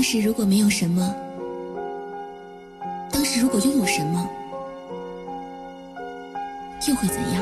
当时如果没有什么，当时如果拥有什么，又会怎样？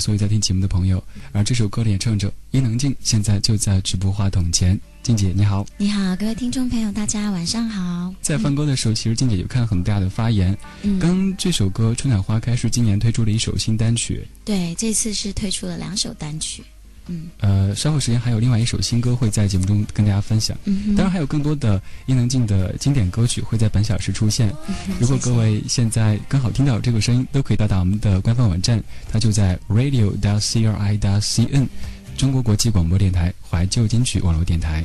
所以在听节目的朋友，而这首歌的演唱者伊能静现在就在直播话筒前。静姐你好，你好，各位听众朋友，大家晚上好。在放歌的时候，其实静姐有看了很多大家的发言。嗯，刚这首歌《春暖花开》是今年推出的一首新单曲。对，这次是推出了两首单曲。嗯，呃，稍后时间还有另外一首新歌会在节目中跟大家分享。嗯，当然还有更多的伊能静的经典歌曲会在本小时出现。如果各位现在刚好听到这个声音，都可以到达我们的官方网站，它就在 radio. dot c r i. dot c n，中国国际广播电台怀旧金曲网络电台。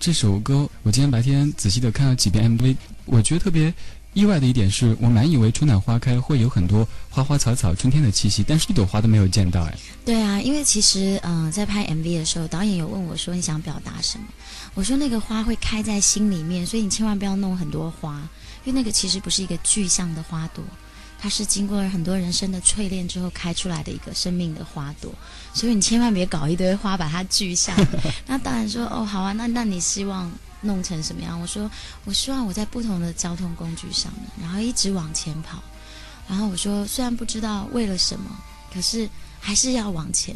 这首歌我今天白天仔细的看了几遍 MV，我觉得特别。意外的一点是我满以为春暖花开会有很多花花草草、春天的气息，但是一朵花都没有见到哎。对啊，因为其实嗯，在拍 MV 的时候，导演有问我说你想表达什么？我说那个花会开在心里面，所以你千万不要弄很多花，因为那个其实不是一个具象的花朵，它是经过了很多人生的淬炼之后开出来的一个生命的花朵，所以你千万别搞一堆花把它具象。那当然说哦好啊，那那你希望？弄成什么样？我说，我希望我在不同的交通工具上面，然后一直往前跑。然后我说，虽然不知道为了什么，可是还是要往前。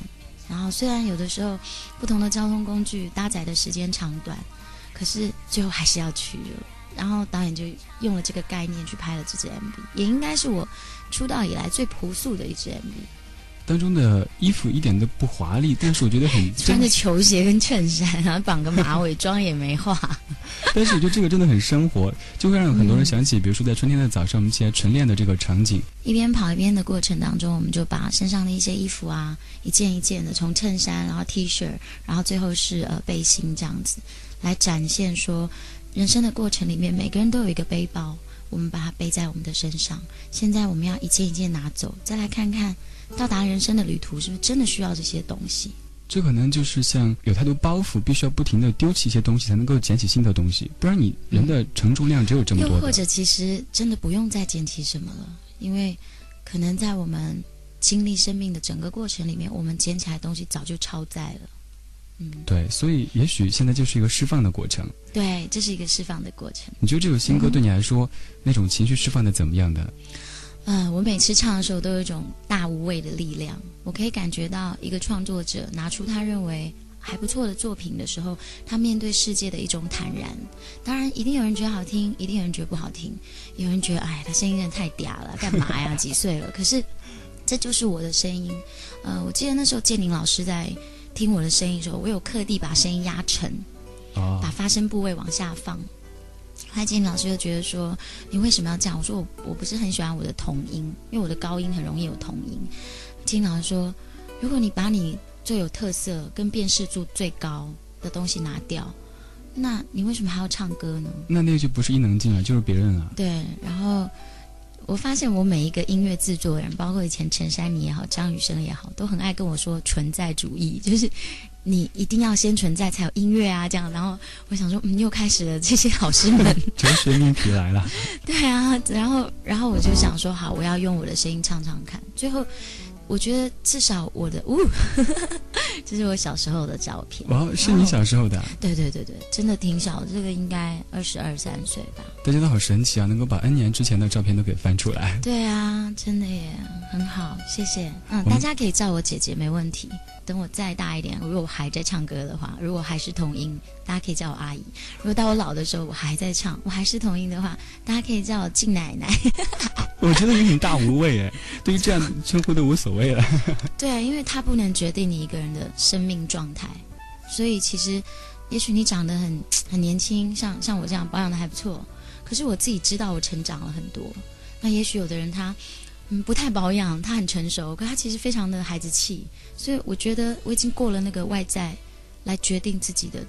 然后虽然有的时候不同的交通工具搭载的时间长短，可是最后还是要去。然后导演就用了这个概念去拍了这支 MV，也应该是我出道以来最朴素的一支 MV。当中的衣服一点都不华丽，但是我觉得很 穿着球鞋跟衬衫，然后绑个马尾，妆也没化。但是我觉得这个真的很生活，就会让很多人想起，比如说在春天的早上，我们起来晨练的这个场景。一边跑一边的过程当中，我们就把身上的一些衣服啊，一件一件的，从衬衫，然后 T 恤，然后最后是呃背心这样子，来展现说，人生的过程里面，每个人都有一个背包，我们把它背在我们的身上。现在我们要一件一件拿走，再来看看。到达人生的旅途，是不是真的需要这些东西？这可能就是像有太多包袱，必须要不停的丢弃一些东西，才能够捡起新的东西。不然你人的承重量只有这么多。又或者，其实真的不用再捡起什么了，因为可能在我们经历生命的整个过程里面，我们捡起来的东西早就超载了。嗯，对，所以也许现在就是一个释放的过程。对，这是一个释放的过程。你觉得这首新歌对你来说，那种情绪释放的怎么样的？嗯，我每次唱的时候都有一种大无畏的力量，我可以感觉到一个创作者拿出他认为还不错的作品的时候，他面对世界的一种坦然。当然，一定有人觉得好听，一定有人觉得不好听，有人觉得哎，他声音真的太嗲了，干嘛呀？几岁了？可是 这就是我的声音。呃，我记得那时候建宁老师在听我的声音的时候，我有刻地把声音压沉，把发声部位往下放。蔡金老师就觉得说：“你为什么要这样？”我说：“我我不是很喜欢我的童音，因为我的高音很容易有童音。”金老师说：“如果你把你最有特色跟辨识度最高的东西拿掉，那你为什么还要唱歌呢？”那那就不是伊能静了，就是别人了。对，然后我发现我每一个音乐制作人，包括以前陈珊妮也好，张雨生也好，都很爱跟我说存在主义，就是。你一定要先存在才有音乐啊，这样。然后我想说，嗯，又开始了这些老师们 哲学命题来了。对啊，然后然后我就想说，好，我要用我的声音唱唱看。最后。我觉得至少我的，呜，这是我小时候的照片。哇，是你小时候的？对对对对，真的挺小，这个应该二十二三岁吧。大家都好神奇啊，能够把 N 年之前的照片都给翻出来。对啊，真的耶，很好，谢谢。嗯，大家可以叫我姐姐，没问题。等我再大一点，如果我还在唱歌的话，如果还是童音，大家可以叫我阿姨。如果到我老的时候，我还在唱，我还是童音的话，大家可以叫我静奶奶。我觉得你很大无畏哎，对于这样称呼都无所谓了。对啊，因为他不能决定你一个人的生命状态，所以其实，也许你长得很很年轻，像像我这样保养的还不错，可是我自己知道我成长了很多。那也许有的人他嗯不太保养，他很成熟，可他其实非常的孩子气。所以我觉得我已经过了那个外在来决定自己的。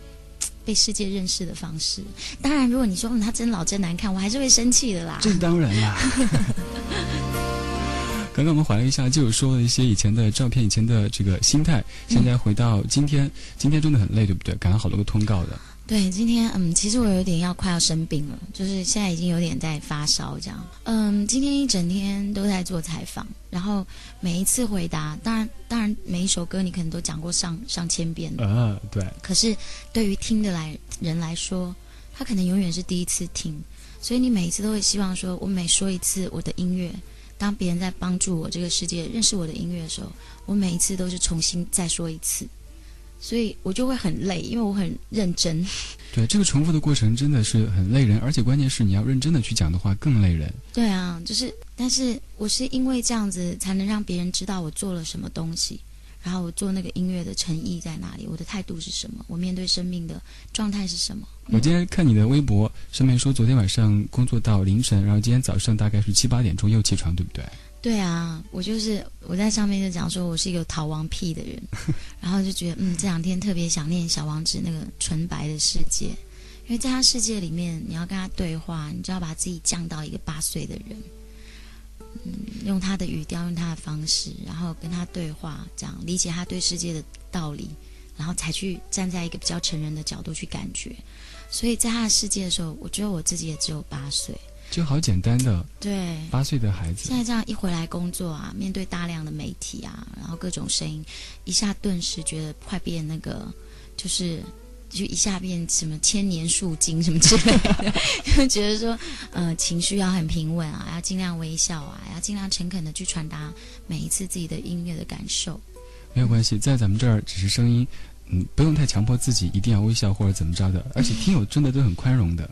被世界认识的方式，当然，如果你说嗯他真老真难看，我还是会生气的啦。这是当然啦。刚刚我们怀了一下，就有说了一些以前的照片，以前的这个心态。现在回到今天，今天真的很累，对不对？赶了好多个通告的。对，今天嗯，其实我有点要快要生病了，就是现在已经有点在发烧这样。嗯，今天一整天都在做采访，然后每一次回答，当然当然每一首歌你可能都讲过上上千遍啊，对。可是对于听的来人来说，他可能永远是第一次听，所以你每一次都会希望说，我每说一次我的音乐，当别人在帮助我这个世界认识我的音乐的时候，我每一次都是重新再说一次。所以我就会很累，因为我很认真。对，这个重复的过程真的是很累人，而且关键是你要认真的去讲的话更累人。对啊，就是，但是我是因为这样子才能让别人知道我做了什么东西，然后我做那个音乐的诚意在哪里，我的态度是什么，我面对生命的状态是什么。我今天看你的微博上面说，昨天晚上工作到凌晨，然后今天早上大概是七八点钟又起床，对不对？对啊，我就是我在上面就讲说我是一个逃亡癖的人，然后就觉得嗯，这两天特别想念小王子那个纯白的世界，因为在他世界里面，你要跟他对话，你就要把自己降到一个八岁的人，嗯，用他的语调，用他的方式，然后跟他对话，这样理解他对世界的道理，然后才去站在一个比较成人的角度去感觉。所以在他的世界的时候，我觉得我自己也只有八岁。就好简单的，对，八岁的孩子。现在这样一回来工作啊，面对大量的媒体啊，然后各种声音，一下顿时觉得快变那个，就是就一下变什么千年树精什么之类的，就觉得说，呃，情绪要很平稳啊，要尽量微笑啊，要尽量诚恳的去传达每一次自己的音乐的感受。没有关系，在咱们这儿只是声音，嗯，不用太强迫自己一定要微笑或者怎么着的，而且听友真的都很宽容的。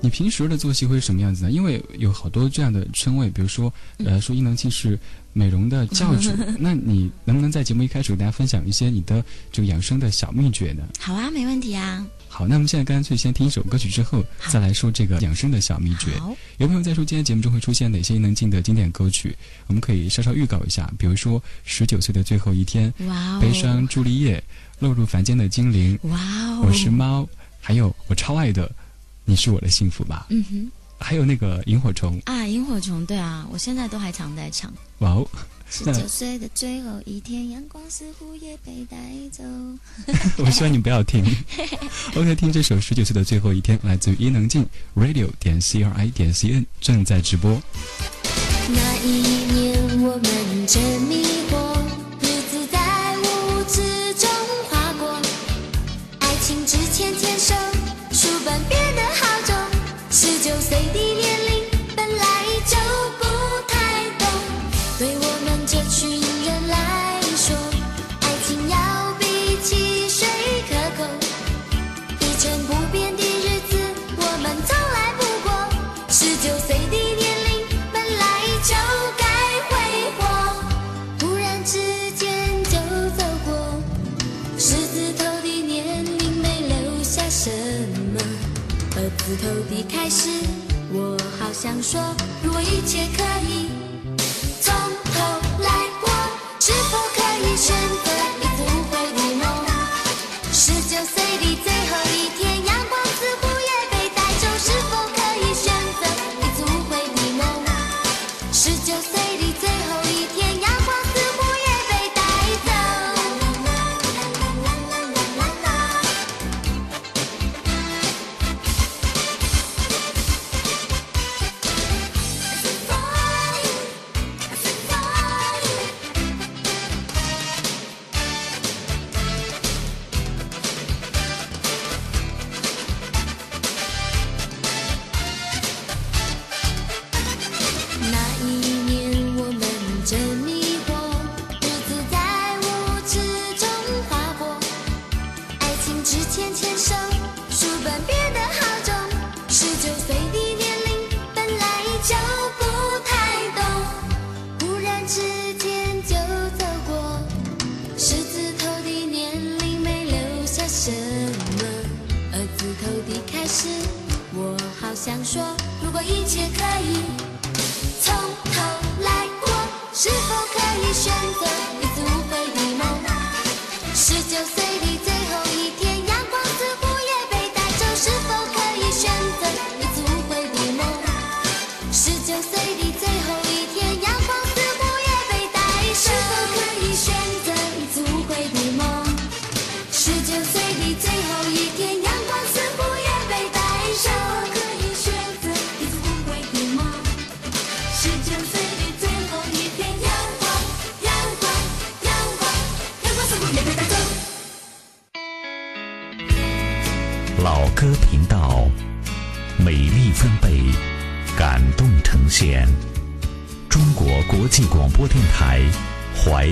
你平时的作息会是什么样子呢？因为有好多这样的称谓，比如说，呃，说伊能静是美容的教主，那你能不能在节目一开始给大家分享一些你的这个养生的小秘诀呢？好啊，没问题啊。好，那我们现在干脆先听一首歌曲，之后再来说这个养生的小秘诀。有朋友在说今天节目中会出现哪些伊能静的经典歌曲？我们可以稍稍预告一下，比如说《十九岁的最后一天》，哇悲伤朱丽叶，落入凡间的精灵，哇哦，我是猫，还有我超爱的。你是我的幸福吧？嗯哼，还有那个萤火虫啊，萤火虫，对啊，我现在都还常在唱。哇哦，十九岁的最后一天，阳光似乎也被带走。我希望你不要听。OK，听这首《十九岁的最后一天》，来自于伊能静，Radio 点 C R I 点 C N 正在直播。那一年，我们沉迷过，日子在无知中划过，爱情之前牵手。一开始，我好想说，如果一切可以。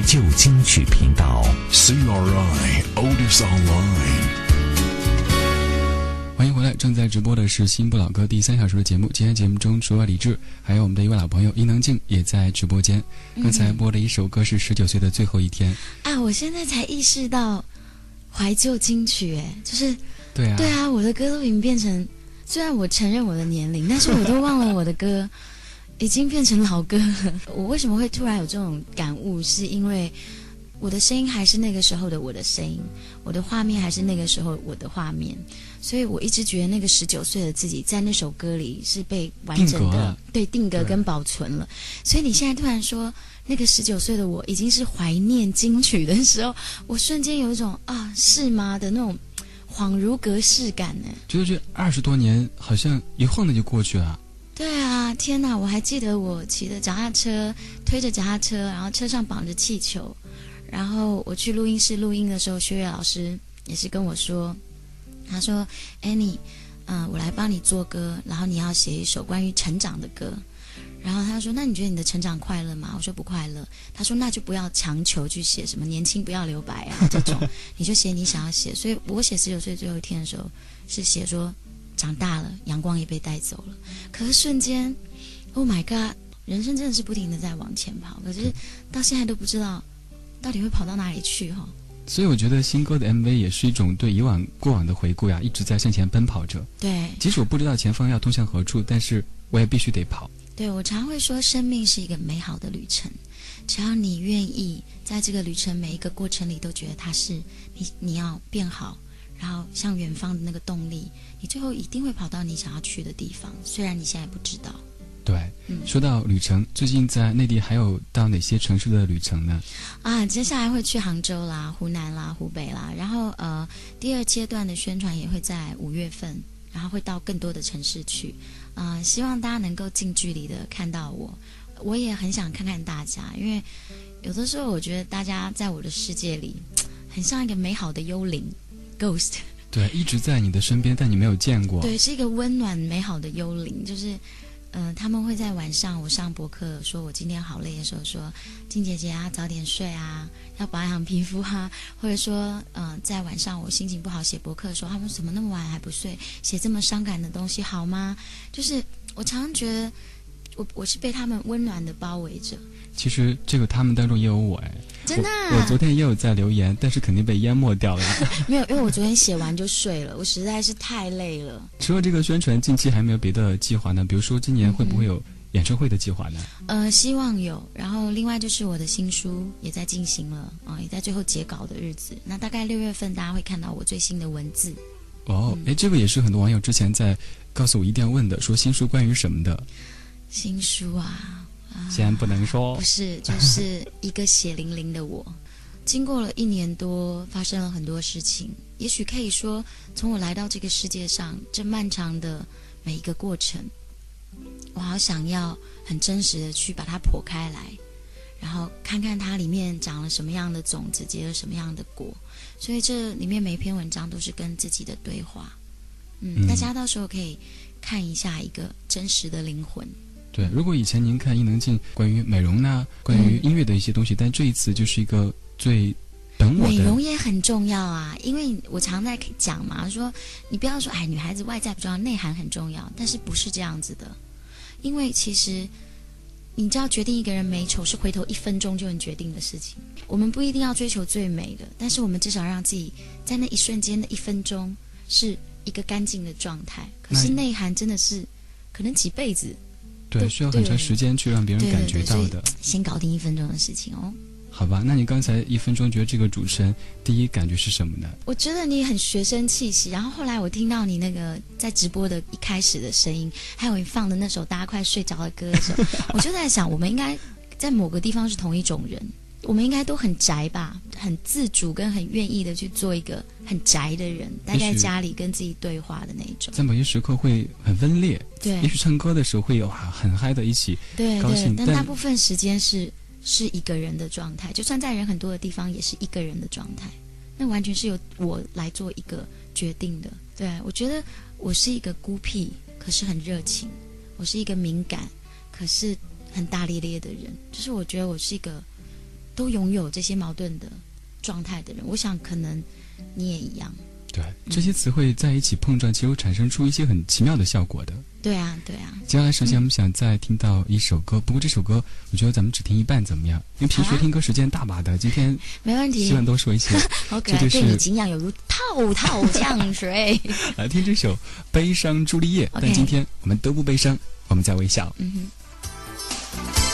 旧金曲频道。CRI Otis Online. 欢迎回来，正在直播的是新不老歌第三小时的节目。今天节目中，除了李志，还有我们的一位老朋友伊能静也在直播间。刚才播的一首歌是《十九岁的最后一天》。啊，我现在才意识到怀旧金曲，哎，就是对啊，对啊，我的歌都已经变成，虽然我承认我的年龄，但是我都忘了我的歌已经变成老歌了。我为什么会突然有这种感悟？是因为我的声音还是那个时候的我的声音，我的画面还是那个时候我的画面，所以我一直觉得那个十九岁的自己在那首歌里是被完整的定对定格跟保存了。所以你现在突然说那个十九岁的我已经是怀念金曲的时候，我瞬间有一种啊是吗的那种恍如隔世感呢。觉得这二十多年好像一晃的就过去了。对啊，天哪！我还记得我骑着脚踏车，推着脚踏车，然后车上绑着气球，然后我去录音室录音的时候，薛岳老师也是跟我说，他说：“Annie，嗯、我来帮你做歌，然后你要写一首关于成长的歌。”然后他说：“那你觉得你的成长快乐吗？”我说：“不快乐。”他说：“那就不要强求去写什么年轻不要留白啊这种，你就写你想要写。”所以我写十九岁最后一天的时候，是写说长大了，阳光也被带走了。可是瞬间，Oh my God，人生真的是不停的在往前跑，可是到现在都不知道到底会跑到哪里去哈、所以我觉得新歌的 MV 也是一种对以往过往的回顾呀，一直在向前奔跑着。对，即使我不知道前方要通向何处，但是我也必须得跑。对我常会说，生命是一个美好的旅程，只要你愿意在这个旅程每一个过程里都觉得它是你你要变好，然后向远方的那个动力，你最后一定会跑到你想要去的地方，虽然你现在不知道。对，嗯说到旅程，最近在内地还有到哪些城市的旅程呢？啊，接下来会去杭州啦、湖南啦、湖北啦，然后呃，第二阶段的宣传也会在五月份，然后会到更多的城市去，啊、希望大家能够近距离的看到我，我也很想看看大家，因为有的时候我觉得大家在我的世界里，很像一个美好的幽灵 ghost，对，一直在你的身边，但你没有见过。对，是一个温暖美好的幽灵，就是。嗯、他们会在晚上我上博客说我今天好累的时候说，静姐姐啊，早点睡啊，要保养皮肤啊，或者说，嗯、在晚上我心情不好写博客的时候，他们怎么那么晚还不睡，写这么伤感的东西好吗？就是我常常觉得我我是被他们温暖的包围着，其实这个他们当中也有我哎，真的啊、我我昨天也有在留言，但是肯定被淹没掉了。没有，因为我昨天写完就睡了，我实在是太累了。除了这个宣传，近期还没有别的计划呢？比如说今年会不会有演唱会的计划呢？呃，希望有。然后另外就是我的新书也在进行了啊、也在最后截稿的日子。那大概六月份大家会看到我最新的文字。哦，哎，这个也是很多网友之前在告诉我一定要问的，说新书关于什么的，新书啊，啊先不能说不。是，就是一个血淋淋的我。经过了一年多，发生了很多事情。也许可以说，从我来到这个世界上，这漫长的每一个过程，我好想要很真实的去把它剖开来，然后看看它里面长了什么样的种子，结了什么样的果。所以这里面每一篇文章都是跟自己的对话。嗯，嗯大家到时候可以看一下一个真实的灵魂。对，如果以前您看伊能静关于美容呢，关于音乐的一些东西，但这一次就是一个最等我美容，也很重要啊，因为我常在讲嘛，说你不要说哎，女孩子外在不重要，内涵很重要，但是不是这样子的，因为其实你知道，决定一个人美丑是回头一分钟就能决定的事情。我们不一定要追求最美的，但是我们至少让自己在那一瞬间的一分钟是一个干净的状态。可是内涵真的是可能几辈子，对，需要很长时间去让别人感觉到的。先搞定一分钟的事情哦。好吧，那你刚才一分钟觉得这个主持人第一感觉是什么呢？我觉得你很学生气息，然后后来我听到你那个在直播的一开始的声音，还有你放的那首大家快睡着的歌的时候，我就在想，我们应该在某个地方是同一种人，我们应该都很宅吧，很自主跟很愿意的去做一个很宅的人，待在家里跟自己对话的那一种。在某些时刻会很分裂，对也许唱歌的时候会有啊很嗨的一起，对对高兴，但但大部分时间是是一个人的状态，就算在人很多的地方，也是一个人的状态。那完全是由我来做一个决定的。对我觉得我是一个孤僻，可是很热情；我是一个敏感，可是很大咧咧的人。就是我觉得我是一个都拥有这些矛盾的状态的人。我想可能你也一样。对这些词汇在一起碰撞，其实产生出一些很奇妙的效果的。对啊，对啊。接下来，首先我们想再听到一首歌，不过这首歌我觉得咱们只听一半怎么样？因为平时听歌时间大把的，今天没问题希，望多说一些。好可爱，这就是对你敬仰有如滔滔江水。来听这首《悲伤朱丽叶》，但今天我们都不悲伤，我们在微笑。嗯哼。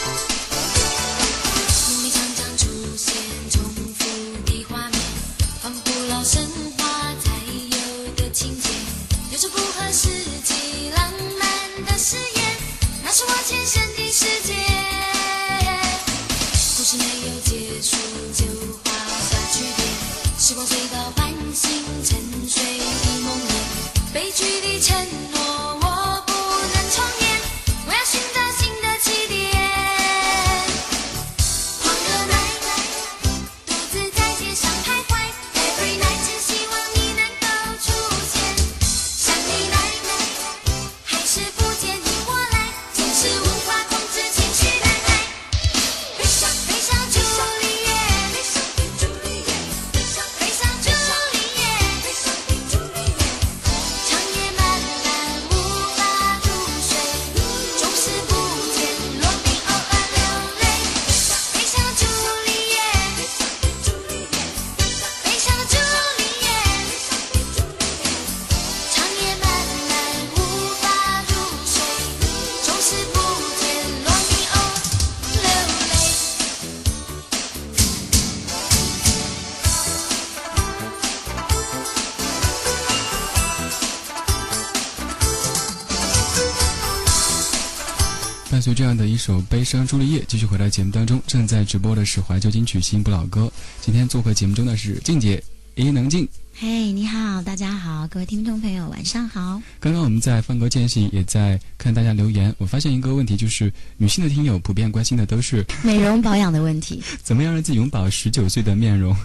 首《悲伤朱丽叶》，继续回到节目当中。正在直播的是怀旧金曲新不老歌。今天做客节目中的是静姐伊能静。嘿你好，大家好，各位听众朋友，晚上好。刚刚我们在放歌间隙也在看大家留言，我发现一个问题，就是女性的听友普遍关心的都是 美容保养的问题，怎么样让自己永葆十九岁的面容。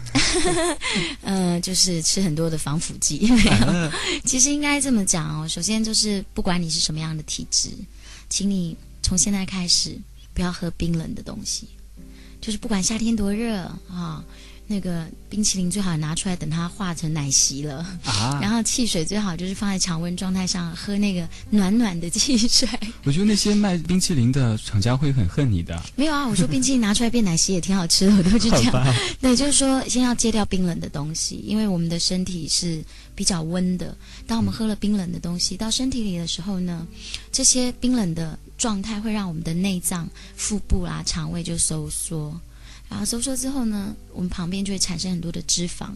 呃，就是吃很多的防腐剂。其实应该这么讲哦。首先就是不管你是什么样的体质，请你从现在开始不要喝冰冷的东西，就是不管夏天多热啊。那个冰淇淋最好拿出来，等它化成奶昔了。啊！然后汽水最好就是放在常温状态上喝那个暖暖的汽水。我觉得那些卖冰淇淋的厂家会很恨你的。没有啊，我说冰淇淋拿出来变奶昔也挺好吃的，我都是这样。对，就是说先要戒掉冰冷的东西，因为我们的身体是比较温的。当我们喝了冰冷的东西到身体里的时候呢，这些冰冷的状态会让我们的内脏、腹部啊、肠胃就收缩。然后收缩之后呢，我们旁边就会产生很多的脂肪，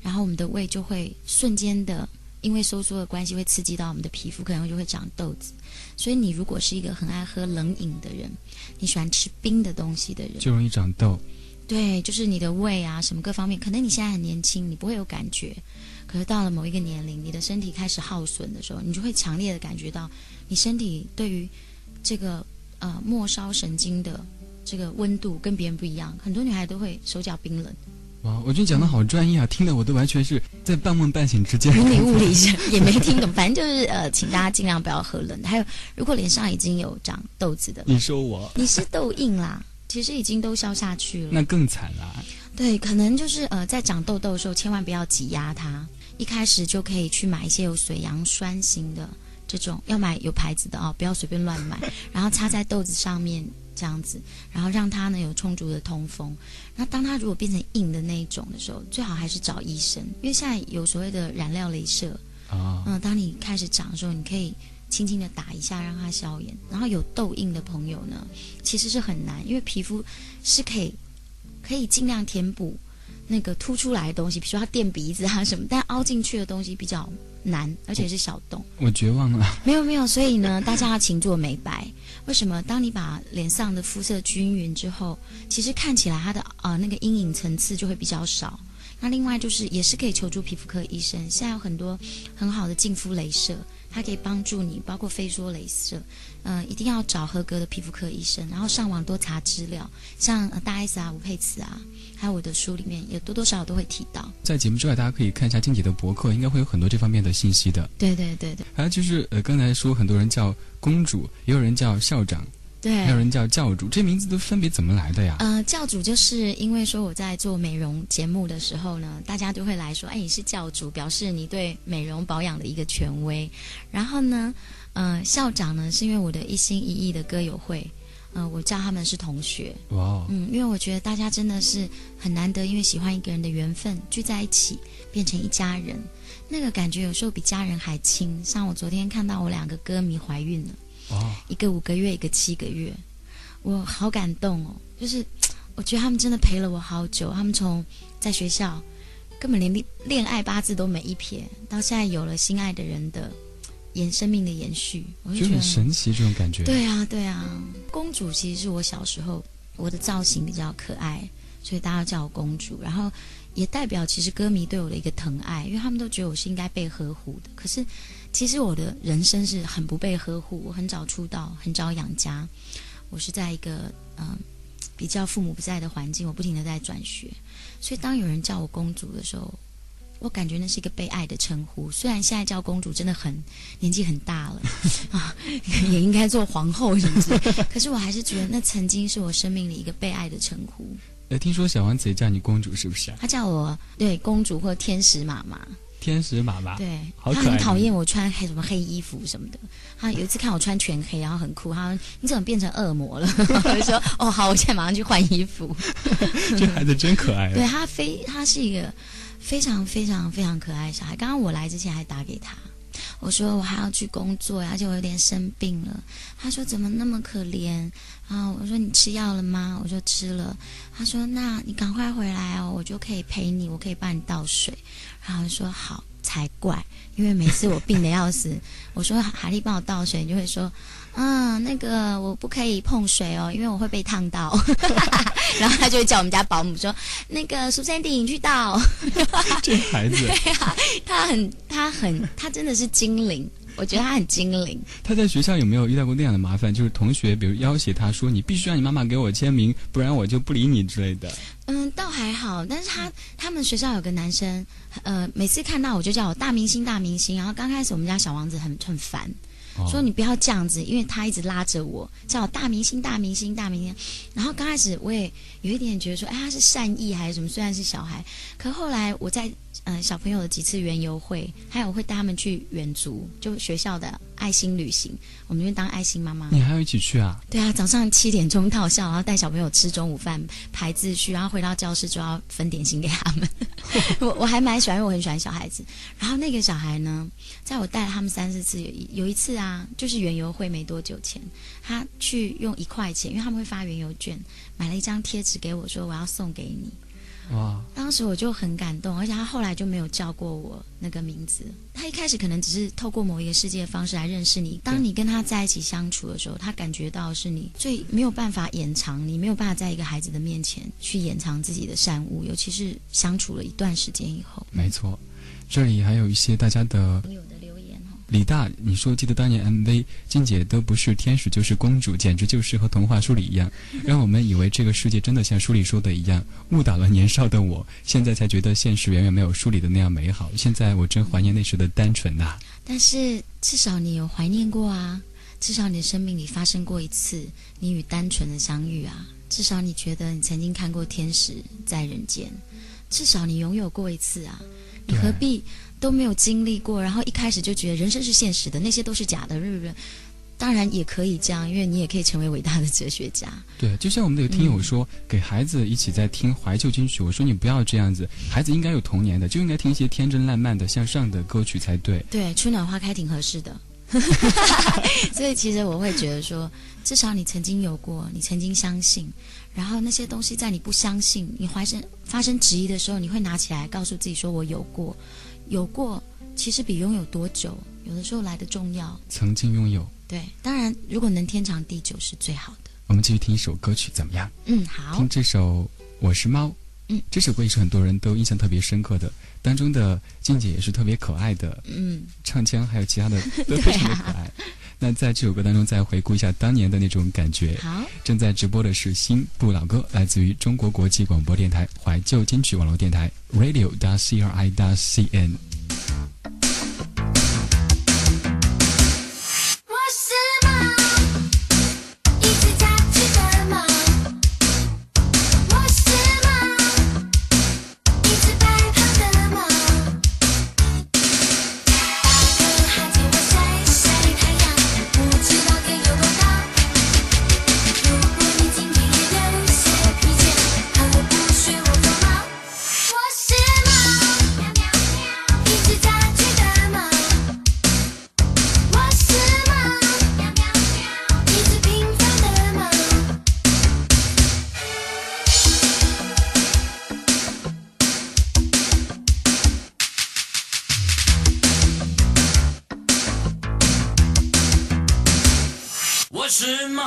然后我们的胃就会瞬间的，因为收缩的关系会刺激到我们的皮肤，可能就会长痘子。所以你如果是一个很爱喝冷饮的人，你喜欢吃冰的东西的人，就容易长痘。对，就是你的胃啊，什么各方面，可能你现在很年轻，你不会有感觉，可是到了某一个年龄，你的身体开始耗损的时候，你就会强烈的感觉到，你身体对于这个呃末梢神经的。这个温度跟别人不一样，很多女孩都会手脚冰冷。哇，我觉得讲的好专业啊，听得我都完全是在半梦半醒之间。云里雾里也没听懂，反正就是呃，请大家尽量不要喝冷的。还有，如果脸上已经有长痘子的，你说我你是痘印啦，其实已经都消下去了，那更惨啦。对，可能就是呃，在长痘痘的时候，千万不要挤压它，一开始就可以去买一些有水杨酸型的这种，要买有牌子的哦，不要随便乱买，然后插在豆子上面。这样子，然后让它呢有充足的通风。那当它如果变成硬的那一种的时候，最好还是找医生，因为现在有所谓的燃料镭射啊。嗯，当你开始长的时候，你可以轻轻的打一下，让它消炎。然后有痘印的朋友呢，其实是很难，因为皮肤是可以可以尽量填补那个凸出来的东西，比如说它垫鼻子啊什么，但凹进去的东西比较难，而且是小洞。我绝望了。没有没有，所以呢，大家要勤做美白。为什么？当你把脸上的肤色均匀之后，其实看起来它的呃那个阴影层次就会比较少。那另外就是也是可以求助皮肤科医生，现在有很多很好的净肤镭射，它可以帮助你，包括飞梭镭射。嗯，一定要找合格的皮肤科医生，然后上网多查资料，像大 S 啊、吴佩慈啊。还有我的书里面也多多少少都会提到。在节目之外，大家可以看一下静姐的博客，应该会有很多这方面的信息的。对对对对。还有就是呃，刚才说很多人叫公主，也有人叫校长，对，还有人叫教主，这名字都分别怎么来的呀？呃，教主就是因为说我在做美容节目的时候呢，大家都会来说，哎，你是教主，表示你对美容保养的一个权威。然后呢，呃，校长呢，是因为我的一心一意的歌友会。嗯，我叫他们是同学。哇，嗯，因为我觉得大家真的是很难得，因为喜欢一个人的缘分聚在一起，变成一家人，那个感觉有时候比家人还亲。像我昨天看到我两个歌迷怀孕了，哦，一个五个月，一个七个月，我好感动哦。就是我觉得他们真的陪了我好久，他们从在学校根本连恋恋爱八字都没一撇，到现在有了心爱的人的。延生命的延续，我就觉得很神奇这种感觉。对啊，对啊，公主其实是我小时候我的造型比较可爱，所以大家叫我公主。然后也代表其实歌迷对我的一个疼爱，因为他们都觉得我是应该被呵护的。可是其实我的人生是很不被呵护。我很早出道，很早养家，我是在一个嗯比较父母不在的环境，我不停的在转学。所以当有人叫我公主的时候，我感觉那是一个被爱的称呼，虽然现在叫公主真的很年纪很大了 啊，也应该做皇后什么之类，可是我还是觉得那曾经是我生命里一个被爱的称呼。呃，听说小王子也叫你公主是不是？他叫我对公主或天使妈妈。天使妈妈，对，他很讨厌我穿黑什么黑衣服什么的。他有一次看我穿全黑，然后很酷，他说：“你怎么变成恶魔了？” 我就说：“哦，好，我现在马上去换衣服。” 这孩子真可爱。对他非他是一个。非常非常非常可爱小孩。刚刚我来之前还打给他，我说我还要去工作，而且我有点生病了。他说怎么那么可怜？啊我说你吃药了吗？我说吃了。他说那你赶快回来哦，我就可以陪你，我可以帮你倒水。然后说好才怪，因为每次我病的要死，我说海丽帮我倒水，你就会说。嗯，那个我不可以碰水哦，因为我会被烫到。然后他就会叫我们家保姆说：“那个苏珊迪，你去倒。”这孩子，对啊，他很，他很，他真的是精灵。我觉得他很精灵。他在学校有没有遇到过那样的麻烦？就是同学，比如要挟他说：“你必须让你妈妈给我签名，不然我就不理你之类的。”嗯，倒还好。但是他他们学校有个男生，呃，每次看到我就叫我大明星，大明星。然后刚开始我们家小王子很很烦。说你不要这样子，因为他一直拉着我，叫我大明星、大明星、大明星。然后刚开始我也有一点觉得说，哎，他是善意还是什么？虽然是小孩，可后来我在嗯小朋友的几次园游会，还有会带他们去远足，就学校的爱心旅行，我们就当爱心妈妈。你还要一起去啊？对啊，早上七点钟到校，然后带小朋友吃中午饭、排秩序，然后回到教室就要分点心给他们。我我还蛮喜欢，因为我很喜欢小孩子。然后那个小孩呢，在我带了他们三四次，有有一次啊，就是园游会没多久前，他去用一块钱，因为他们会发园游券，买了一张贴纸给我，说我要送给你。哇！当时我就很感动，而且他后来就没有叫过我那个名字。他一开始可能只是透过某一个世界的方式来认识你。当你跟他在一起相处的时候，他感觉到是你最没有办法掩藏，你没有办法在一个孩子的面前去掩藏自己的善恶，尤其是相处了一段时间以后。没错，这里还有一些大家的。李大，你说记得当年 MV 静姐都不是天使就是公主，简直就是和童话书里一样，让我们以为这个世界真的像书里说的一样，误导了年少的我。现在才觉得现实远远没有书里的那样美好。现在我真怀念那时的单纯呐、但是至少你有怀念过啊，至少你的生命里发生过一次你与单纯的相遇啊，至少你觉得你曾经看过天使在人间，至少你拥有过一次啊，你何必都没有经历过，然后一开始就觉得人生是现实的，那些都是假的，对不对？当然也可以这样，因为你也可以成为伟大的哲学家。对，就像我们那个听友说，给孩子一起在听怀旧金曲，我说你不要这样子，孩子应该有童年的，就应该听一些天真烂漫的、向上的歌曲才对。对，春暖花开挺合适的。所以其实我会觉得说，至少你曾经有过，你曾经相信，然后那些东西在你不相信、你怀生发生质疑的时候，你会拿起来告诉自己说：“我有过，有过。”其实比拥有多久，有的时候来的重要。曾经拥有，对，当然如果能天长地久是最好的。我们继续听一首歌曲怎么样？嗯，好听，这首《我是猫》。嗯，这首歌也是很多人都印象特别深刻的，当中的静姐也是特别可爱的，嗯，唱腔还有其他的 都非常的可爱。那在这首歌当中，再回顾一下当年的那种感觉。好，正在直播的是新不老歌，来自于中国国际广播电台怀旧金曲网络电台 Radio 是吗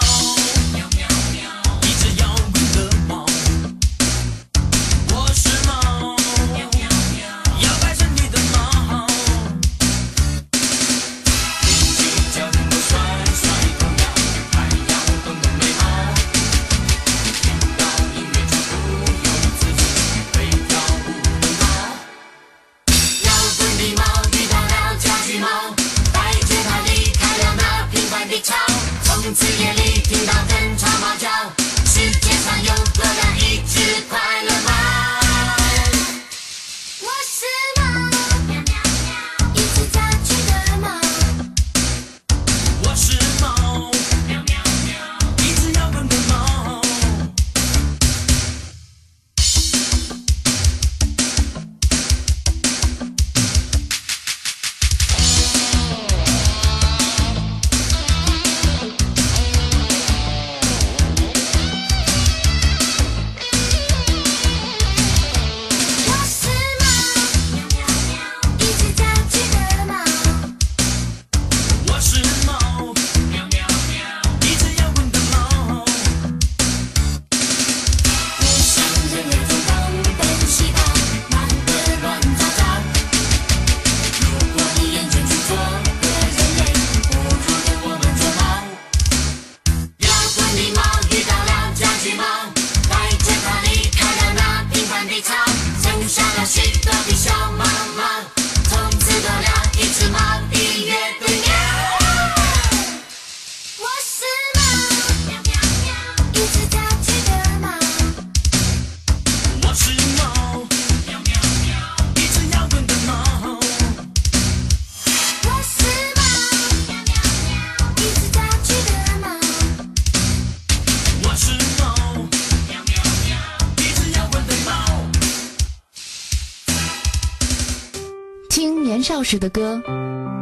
年少时的歌，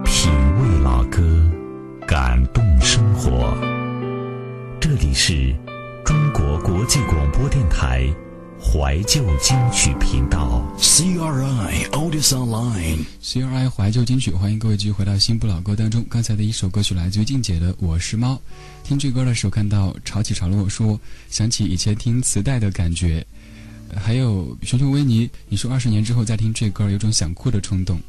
品味老歌，感动生活。这里是中国国际广播电台怀旧金曲频道。，CRI old is online，CRI 怀旧金曲，欢迎各位继续回到新不老歌当中。刚才的一首歌曲来自于静姐的《我是猫》。听这歌的时候，看到潮起潮落说，想起以前听磁带的感觉。还有熊熊维尼，你说二十年之后再听这歌，有种想哭的冲动。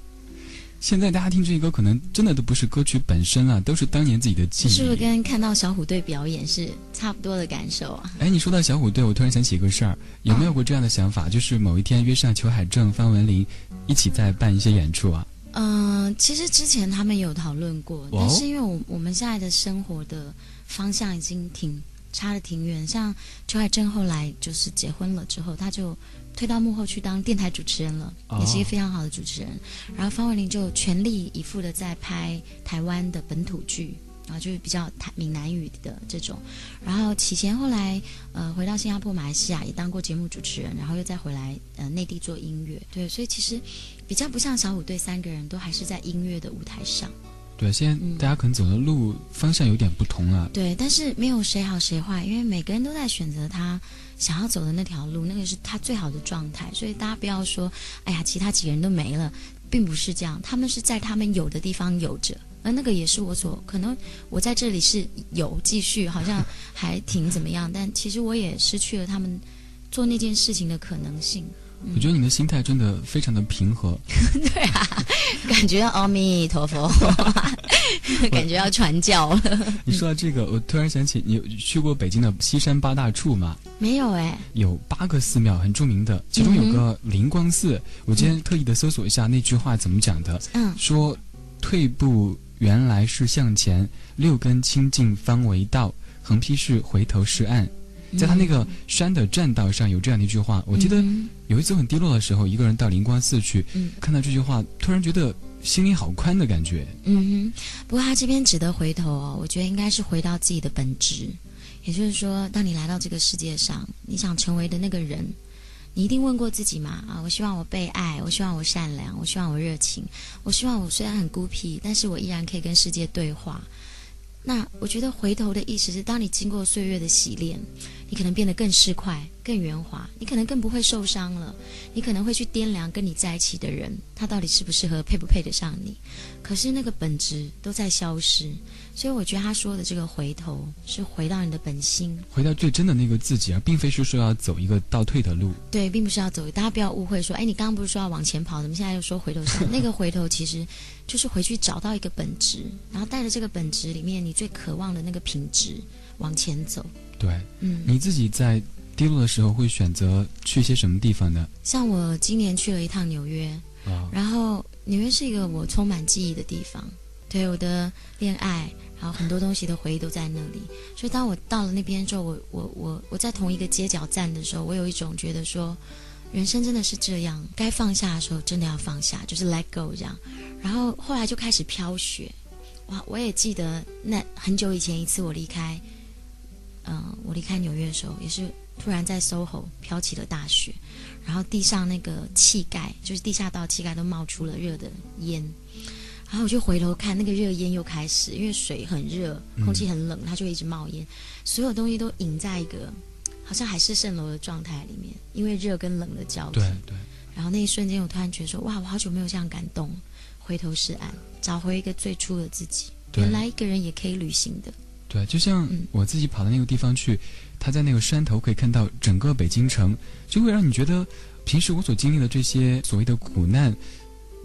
现在大家听这歌，可能真的都不是歌曲本身了，都是当年自己的记忆。是不是跟看到小虎队表演是差不多的感受啊？哎，你说到小虎队，我突然想起一个事儿，有没有过这样的想法？就是某一天约上裘海正、方文琳一起在办一些演出啊？嗯、其实之前他们有讨论过，哦但是因为我我们现在的生活的方向已经挺差的挺远，像裘海正后来就是结婚了之后，他就推到幕后去当电台主持人了，哦也是一个非常好的主持人。然后方文琳就全力以赴的在拍台湾的本土剧。然后就是比较台闽南语的这种，然后启贤后来呃回到新加坡、马来西亚也当过节目主持人，然后又再回来呃内地做音乐，对，所以其实比较不像小虎队三个人都还是在音乐的舞台上，对，现在嗯大家可能走的路方向有点不同了。对，但是没有谁好谁坏，因为每个人都在选择他想要走的那条路，那个是他最好的状态，所以大家不要说，哎呀，其他几个人都没了，并不是这样，他们是在他们有的地方有着。而那个也是我所可能，我在这里是有继续，好像还挺怎么样，但其实我也失去了他们做那件事情的可能性。我觉得你的心态真的非常的平和。对啊，感觉阿弥陀佛，感觉要传教了。你说到这个，我突然想起，你有去过北京的西山八大处吗？没有哎、有八个寺庙，很著名的，其中有个灵光寺。我今天特意的搜索一下那句话怎么讲的，嗯说退步原来是向前，六根清净方为道，横批是回头是岸。在他那个山的栈道上有这样的一句话，我记得嗯有一次很低落的时候，一个人到灵光寺去，嗯看到这句话，突然觉得心里好宽的感觉。嗯哼，不过他这边值得回头哦，我觉得应该是回到自己的本质，也就是说，当你来到这个世界上，你想成为的那个人，你一定问过自己嘛？啊，我希望我被爱，我希望我善良，我希望我热情，我希望我虽然很孤僻，但是我依然可以跟世界对话。那我觉得回头的意思是，当你经过岁月的洗练，你可能变得更市侩、更圆滑，你可能更不会受伤了，你可能会去掂量跟你在一起的人，他到底适不适合，配不配得上你。可是那个本质都在消失，所以我觉得他说的这个回头是回到你的本心，回到最真的那个自己，啊并非是说要走一个倒退的路。对，并不是要走，大家不要误会说，哎，你刚刚不是说要往前跑，怎么现在又说回头是？那个回头其实就是回去找到一个本质，然后带着这个本质里面你最渴望的那个品质往前走。对，嗯，你自己在低落的时候会选择去一些什么地方呢？像我今年去了一趟纽约，啊、然后纽约是一个我充满记忆的地方，对我的恋爱，然后很多东西的回忆都在那里。所以当我到了那边之后，我我我我在同一个街角站的时候，我有一种觉得说，人生真的是这样，该放下的时候真的要放下，就是 let go 这样。然后后来就开始飘雪，哇！我也记得那很久以前一次我离开，嗯、我离开纽约的时候，也是突然在 SOHO 飘起了大雪。然后地上那个气盖，就是地下道气盖都冒出了热的烟，然后我就回头看，那个热烟又开始，因为水很热，空气很冷，它就会一直冒烟，所有东西都隐在一个好像海市蜃楼的状态里面，因为热跟冷的交替。对对，然后那一瞬间，我突然觉得说，哇，我好久没有这样感动，回头是岸，找回一个最初的自己。对原来一个人也可以旅行的。对，就像嗯我自己跑到那个地方去，他在那个山头可以看到整个北京城，就会让你觉得平时我所经历的这些所谓的苦难，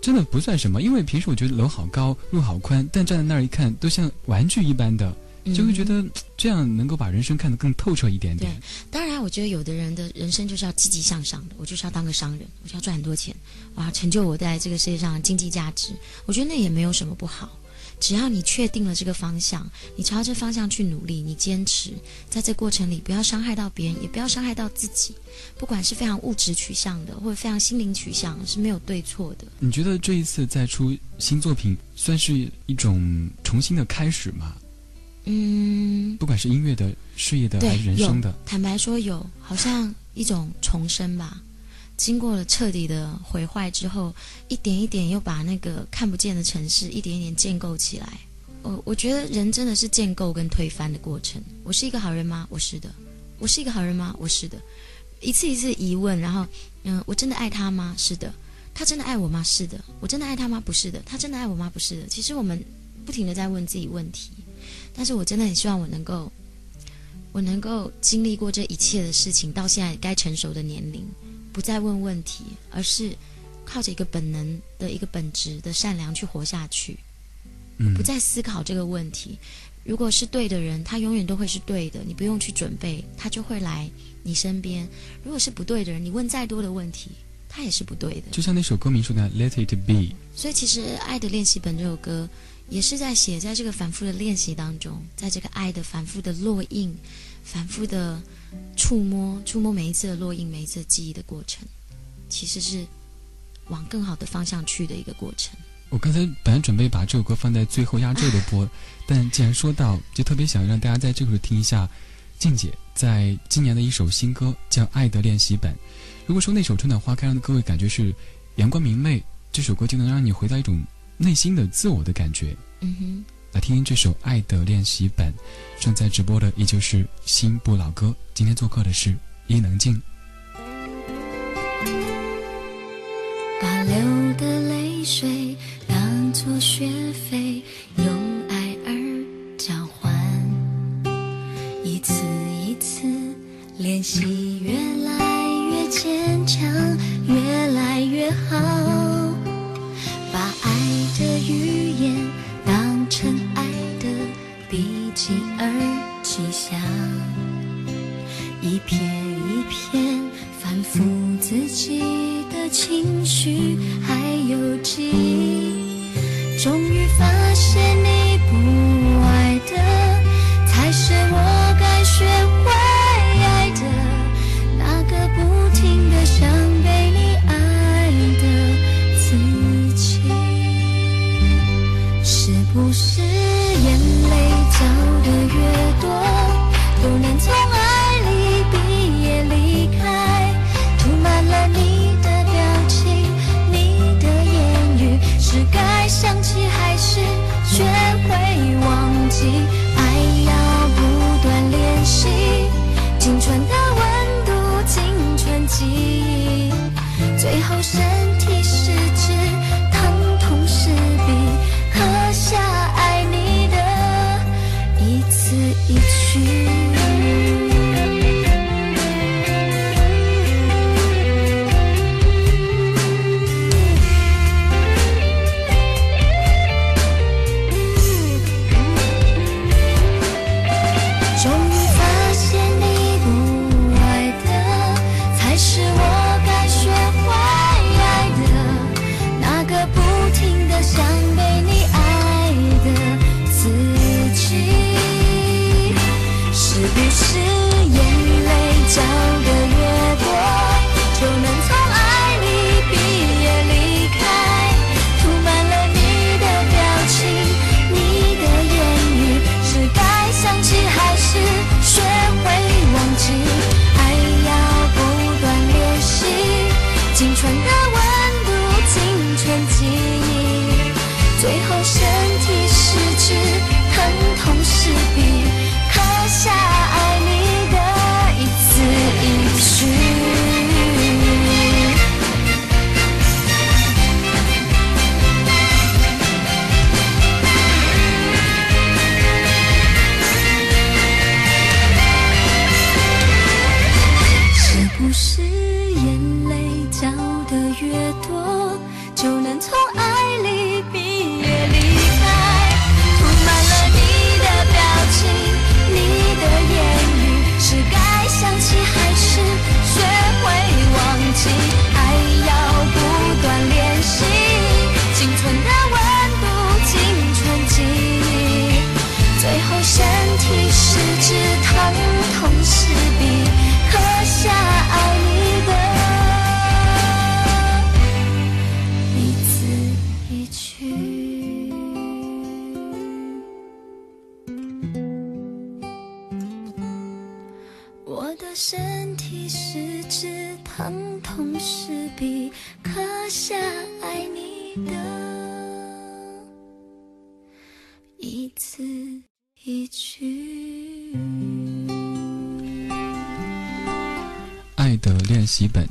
真的不算什么。因为平时我觉得楼好高，路好宽，但站在那儿一看，都像玩具一般的，就会觉嗯得这样能够把人生看得更透彻一点点。当然，我觉得有的人的人生就是要积极向上的，我就是要当个商人，我就要赚很多钱，我要成就我在这个世界上的经济价值。我觉得那也没有什么不好，只要你确定了这个方向，你朝这方向去努力，你坚持，在这过程里不要伤害到别人，也不要伤害到自己。不管是非常物质取向的，或者非常心灵取向，是没有对错的。你觉得这一次再出新作品，算是一种重新的开始吗？嗯，不管是音乐的、事业的还是，人生的，坦白说有，好像一种重生吧。经过了彻底的毁坏之后，一点一点又把那个看不见的城市一点一点建构起来。我我觉得人真的是建构跟推翻的过程。我是一个好人吗？我是的。我是一个好人吗？我是的。一次一次疑问，然后，嗯，我真的爱他吗？是的。他真的爱我吗？是的。我真的爱他吗？不是的。他真的爱我吗？不是的。其实我们不停的在问自己问题，但是我真的很希望我能够，我能够经历过这一切的事情，到现在该成熟的年龄，不再问问题，而是靠着一个本能的一个本质的善良去活下去，不再思考这个问题。如果是对的人，他永远都会是对的，你不用去准备，他就会来你身边。如果是不对的人，你问再多的问题，他也是不对的。就像那首歌名说的 “Let it be”。所以其实《爱的练习本》这首歌，也是在写在这个反复的练习当中，在这个爱的反复的落印、反复的触摸、触摸每一次的落印、每一次的记忆的过程，其实是往更好的方向去的一个过程。我刚才本来准备把这首歌放在最后压轴的播，但既然说到，就特别想让大家在这个时候听一下静姐在今年的一首新歌，叫《爱的练习本》。如果说那首《春暖花开》让各位感觉是阳光明媚，这首歌就能让你回到一种内心的自我的感觉。嗯哼，来听听这首《爱的练习本》。正在直播的依旧是新不老歌，今天做客的是伊能静。把流的泪水当。做学费，而起想，一片一片反复自己的情绪，还有记忆。终于发现，你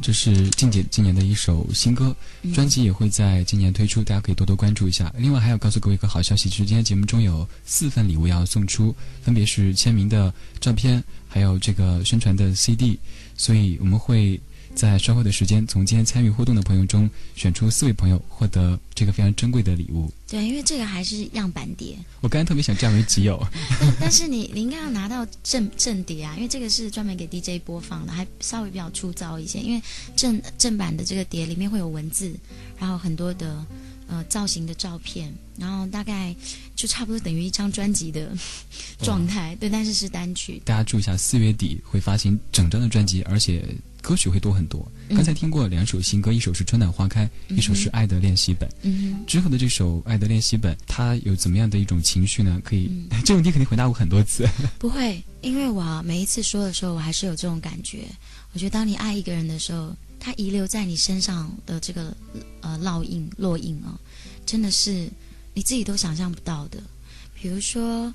这是静姐今年的一首新歌，专辑也会在今年推出，大家可以多多关注一下。另外还要告诉各位一个好消息，就是今天节目中有四份礼物要送出，分别是签名的照片，还有这个宣传的 CD，所以我们会。在稍后的时间，从今天参与互动的朋友中选出四位朋友，获得这个非常珍贵的礼物。对，因为这个还是样板碟。我刚才特别想占为己有。但是你你应该要拿到正正碟啊，因为这个是专门给 DJ 播放的，还稍微比较粗糙一些。因为正正版的这个碟里面会有文字，然后很多的呃造型的照片，然后大概就差不多等于一张专辑的状态。对，但是是单曲。大家注意一下，四月底会发行整张的专辑，而且。歌曲会多很多。刚才听过两首新歌，一首是《春暖花开》，一首是《爱的练习本》。嗯之后的这首《爱的练习本》，它有怎么样的一种情绪呢？可以，这个问题肯定回答过很多次。不会，因为我每一次说的时候，我还是有这种感觉。我觉得，当你爱一个人的时候，他遗留在你身上的这个呃烙印、烙印啊，真的是你自己都想象不到的。比如说，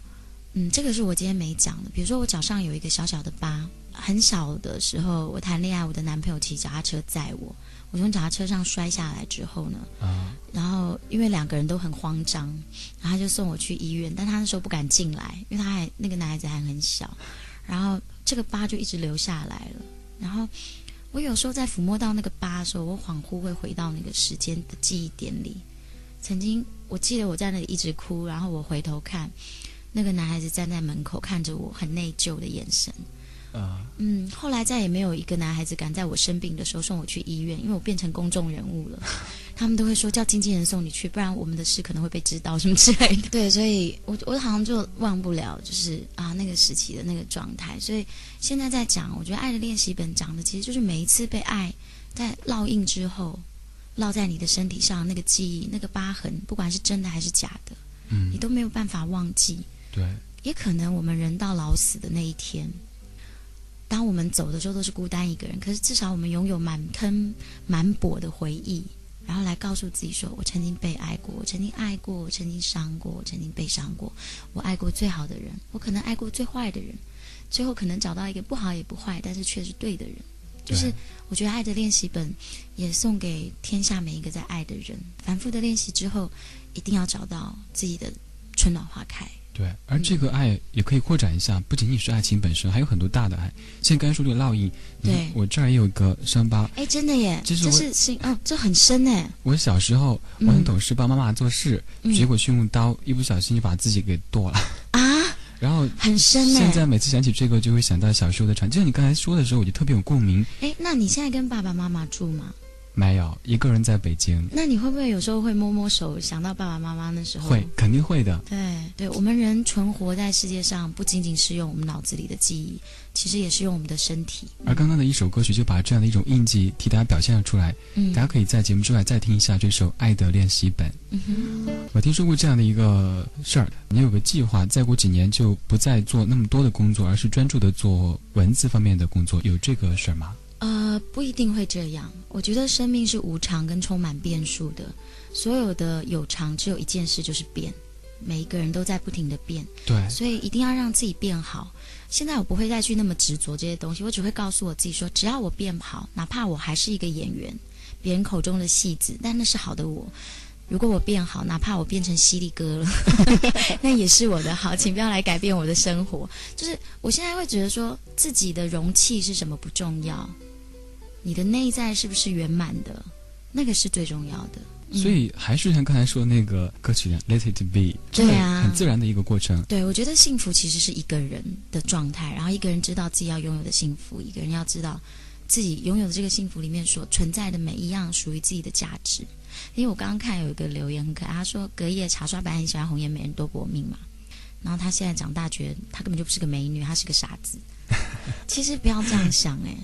嗯，这个是我今天没讲的。比如说，我脚上有一个小小的疤。很小的时候，我谈恋爱，我的男朋友骑脚踏车载我，我从脚踏车上摔下来之后呢，然后因为两个人都很慌张，然后他就送我去医院，但他那时候不敢进来，因为他还那个男孩子还很小，然后这个疤就一直留下来了。然后我有时候在抚摸到那个疤的时候，我恍惚会回到那个时间的记忆点里。曾经我记得我在那里一直哭，然后我回头看，那个男孩子站在门口看着我，很内疚的眼神。啊，嗯，后来再也没有一个男孩子敢在我生病的时候送我去医院，因为我变成公众人物了。他们都会说叫经纪人送你去，不然我们的事可能会被知道什么之类的。对，所以我我好像就忘不了，就是啊那个时期的那个状态。所以现在在讲，我觉得《爱的练习本》讲的其实就是每一次被爱在烙印之后，烙在你的身体上那个记忆、那个疤痕，不管是真的还是假的，嗯，你都没有办法忘记。对，也可能我们人到老死的那一天。当我们走的时候，都是孤单一个人。可是至少我们拥有满坑满钵的回忆，然后来告诉自己说：“我曾经被爱过，我曾经爱过，我曾经伤过，我曾经被伤过。我爱过最好的人，我可能爱过最坏的人，最后可能找到一个不好也不坏，但是却是对的人。”就是我觉得爱的练习本也送给天下每一个在爱的人。反复的练习之后，一定要找到自己的春暖花开。对，而这个爱也可以扩展一下，不仅仅是爱情本身，还有很多大的爱。像刚才说这个烙印，对我这儿也有一个伤疤。哎，真的耶，这是是哦，这很深哎。我小时候我很懂事，帮妈妈做事，结果去用刀，一不小心就把自己给剁了啊。然后很深哎。现在每次想起这个，就会想到小时候的场景。就像你刚才说的时候，我就特别有共鸣。哎，那你现在跟爸爸妈妈住吗？没有一个人在北京。那你会不会有时候会摸摸手，想到爸爸妈妈那时候？会，肯定会的。对，对我们人存活在世界上，不仅仅是用我们脑子里的记忆，其实也是用我们的身体。而刚刚的一首歌曲就把这样的一种印记替大家表现了出来。嗯，大家可以在节目之外再听一下这首《爱的练习本》。嗯哼，我听说过这样的一个事儿，你有个计划，再过几年就不再做那么多的工作，而是专注的做文字方面的工作，有这个事儿吗？呃，不一定会这样。我觉得生命是无常跟充满变数的，所有的有常只有一件事就是变，每一个人都在不停的变。对，所以一定要让自己变好。现在我不会再去那么执着这些东西，我只会告诉我自己说，只要我变好，哪怕我还是一个演员，别人口中的戏子，但那是好的我。如果我变好，哪怕我变成犀利哥了，那也是我的好，请不要来改变我的生活。就是我现在会觉得说，自己的容器是什么不重要。你的内在是不是圆满的？那个是最重要的。所以还是像刚才说的那个歌曲《Let It Be》，对啊，很自然的一个过程。对，我觉得幸福其实是一个人的状态，然后一个人知道自己要拥有的幸福，一个人要知道自己拥有的这个幸福里面所存在的每一样属于自己的价值。因为我刚刚看有一个留言很可爱，他说隔夜茶刷白很喜欢红颜美人多薄命嘛，然后他现在长大觉得他根本就不是个美女，他是个傻子。其实不要这样想哎。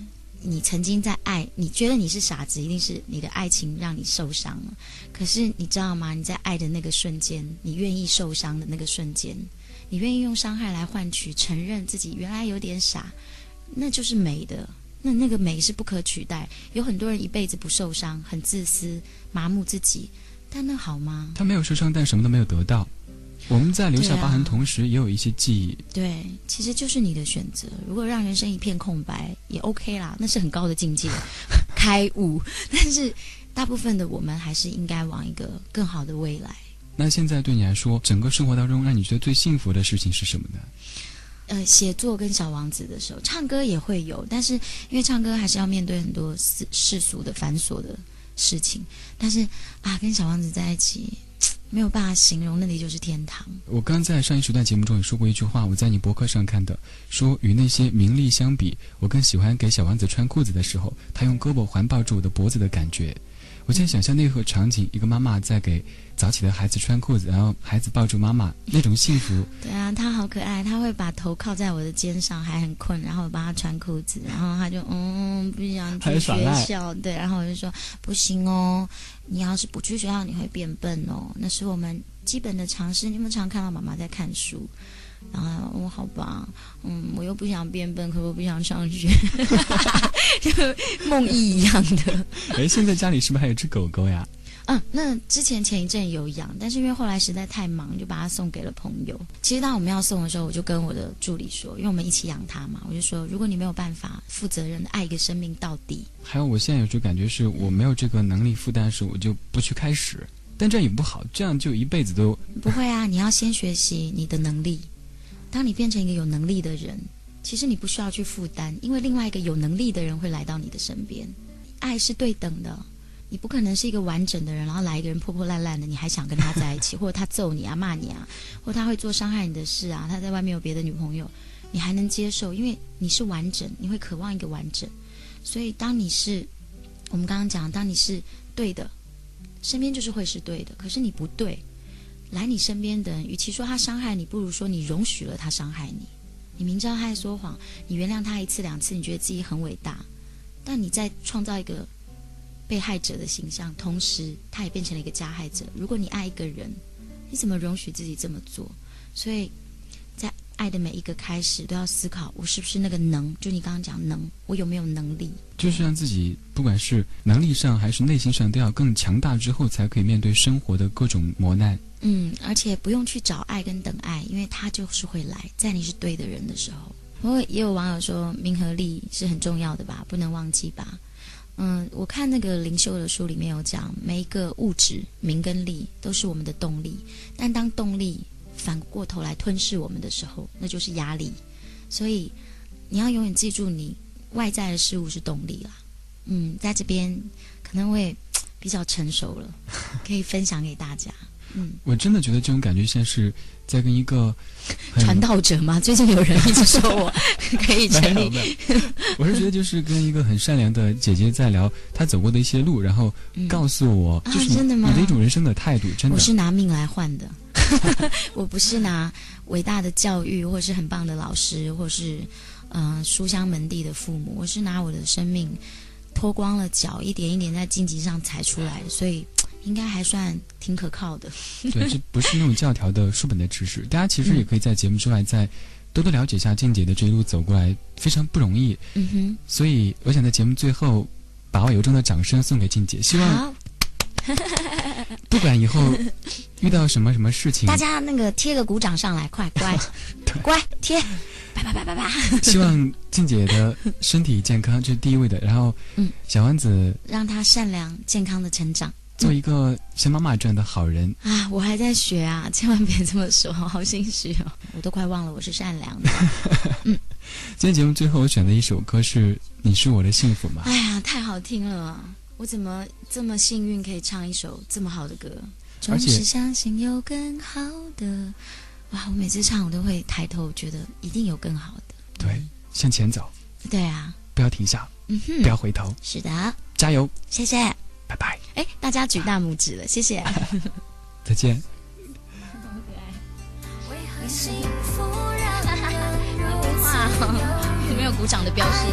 你曾经在爱，你觉得你是傻子，一定是你的爱情让你受伤了。可是你知道吗？你在爱的那个瞬间，你愿意受伤的那个瞬间，你愿意用伤害来换取承认自己原来有点傻，那就是美的。那那个美是不可取代。有很多人一辈子不受伤，很自私，麻木自己，但那好吗？他没有受伤，但什么都没有得到。我们在留下疤痕同时，也有一些记忆。对，其实就是你的选择。如果让人生一片空白，也 OK 啦，那是很高的境界，开悟。但是大部分的我们还是应该往一个更好的未来。那现在对你来说，整个生活当中让你觉得最幸福的事情是什么呢？呃，写作跟小王子的时候，唱歌也会有，但是因为唱歌还是要面对很多世世俗的繁琐的事情。但是啊，跟小王子在一起，没有办法形容，那里就是天堂。我刚在上一时段节目中也说过一句话，我在你博客上看的，说与那些名利相比，我更喜欢给小王子穿裤子的时候，他用胳膊环抱住我的脖子的感觉。我现在想象那个场景，一个妈妈在给早起的孩子穿裤子，然后孩子抱住妈妈，那种幸福。对啊，他好可爱，他会把头靠在我的肩上，还很困，然后我帮他穿裤子，然后他就嗯不想去学校，对，然后我就说不行哦，你要是不去学校，你会变笨哦，那是我们基本的常识。你有没有常看到妈妈在看书？然后我、哦、好吧，嗯，我又不想变笨，可我不想上学，就 梦呓一样的。哎，现在家里是不是还有只狗狗呀？嗯，那之前前一阵有养，但是因为后来实在太忙，就把它送给了朋友。其实当我们要送的时候，我就跟我的助理说，因为我们一起养它嘛，我就说，如果你没有办法负责任的爱一个生命到底，还有，我现在有种感觉是我没有这个能力负担时，我就不去开始。但这样也不好，这样就一辈子都不会啊，你要先学习你的能力。当你变成一个有能力的人，其实你不需要去负担，因为另外一个有能力的人会来到你的身边。爱是对等的，你不可能是一个完整的人，然后来一个人破破烂烂的，你还想跟他在一起，或者他揍你啊、骂你啊，或者他会做伤害你的事啊，他在外面有别的女朋友，你还能接受，因为你是完整，你会渴望一个完整。所以当你是，我们刚刚讲，当你是对的，身边就是会是对的，可是你不对。来你身边的人，与其说他伤害你，不如说你容许了他伤害你。你明知道他在说谎，你原谅他一次两次，你觉得自己很伟大，但你在创造一个被害者的形象，同时他也变成了一个加害者。如果你爱一个人，你怎么容许自己这么做？所以爱的每一个开始，都要思考我是不是那个能，就你刚刚讲能，我有没有能力？就是让自己不管是能力上还是内心上都要更强大之后，才可以面对生活的各种磨难。嗯，而且不用去找爱跟等爱，因为他就是会来，在你是对的人的时候。不过也有网友说，名和利是很重要的吧，不能忘记吧。嗯，我看那个灵修的书里面有讲，每一个物质名跟利都是我们的动力，但当动力反过头来吞噬我们的时候，那就是压力。所以你要永远记住，你外在的事物是动力啦。嗯，在这边可能会比较成熟了，可以分享给大家。嗯，我真的觉得这种感觉像是在跟一个传道者吗？最近有人一直说我 可以成立，我是觉得就是跟一个很善良的姐姐在聊她走过的一些路，然后告诉我，啊就是你的一种人生的态度，真的我。是拿命来换的，我不是拿伟大的教育，或是很棒的老师，或是嗯、呃书香门第的父母，我是拿我的生命脱光了脚，一点一点在荆棘上踩出来，所以应该还算挺可靠的。对，这 不是那种教条的书本的知识，大家其实也可以在节目之外再多多了解一下静姐的这一路走过来，非常不容易。嗯哼，所以我想在节目最后把我由衷的掌声送给静姐，希望好，不管以后遇到什么什么事情大，家那个贴个鼓掌上来，快乖 乖贴，拜拜拜拜拜，希望静姐的身体健康这是第一位的。然后，嗯，小丸子让她善良健康的成长。做一个像妈妈这样的好人。啊，我还在学啊，千万别这么说，好心虚哦，我都快忘了我是善良的。嗯今天节目最后我选的一首歌是《你是我的幸福》吗？哎呀，太好听了！我怎么这么幸运可以唱一首这么好的歌？总是相信有更好的。哇，我每次唱我都会抬头，觉得一定有更好的。对，向前走，对啊，不要停下，嗯哼，不要回头，是的，加油，谢谢。拜拜，哎，大家举大拇指了，谢谢。再见。为何幸福让人有没有鼓掌的标爱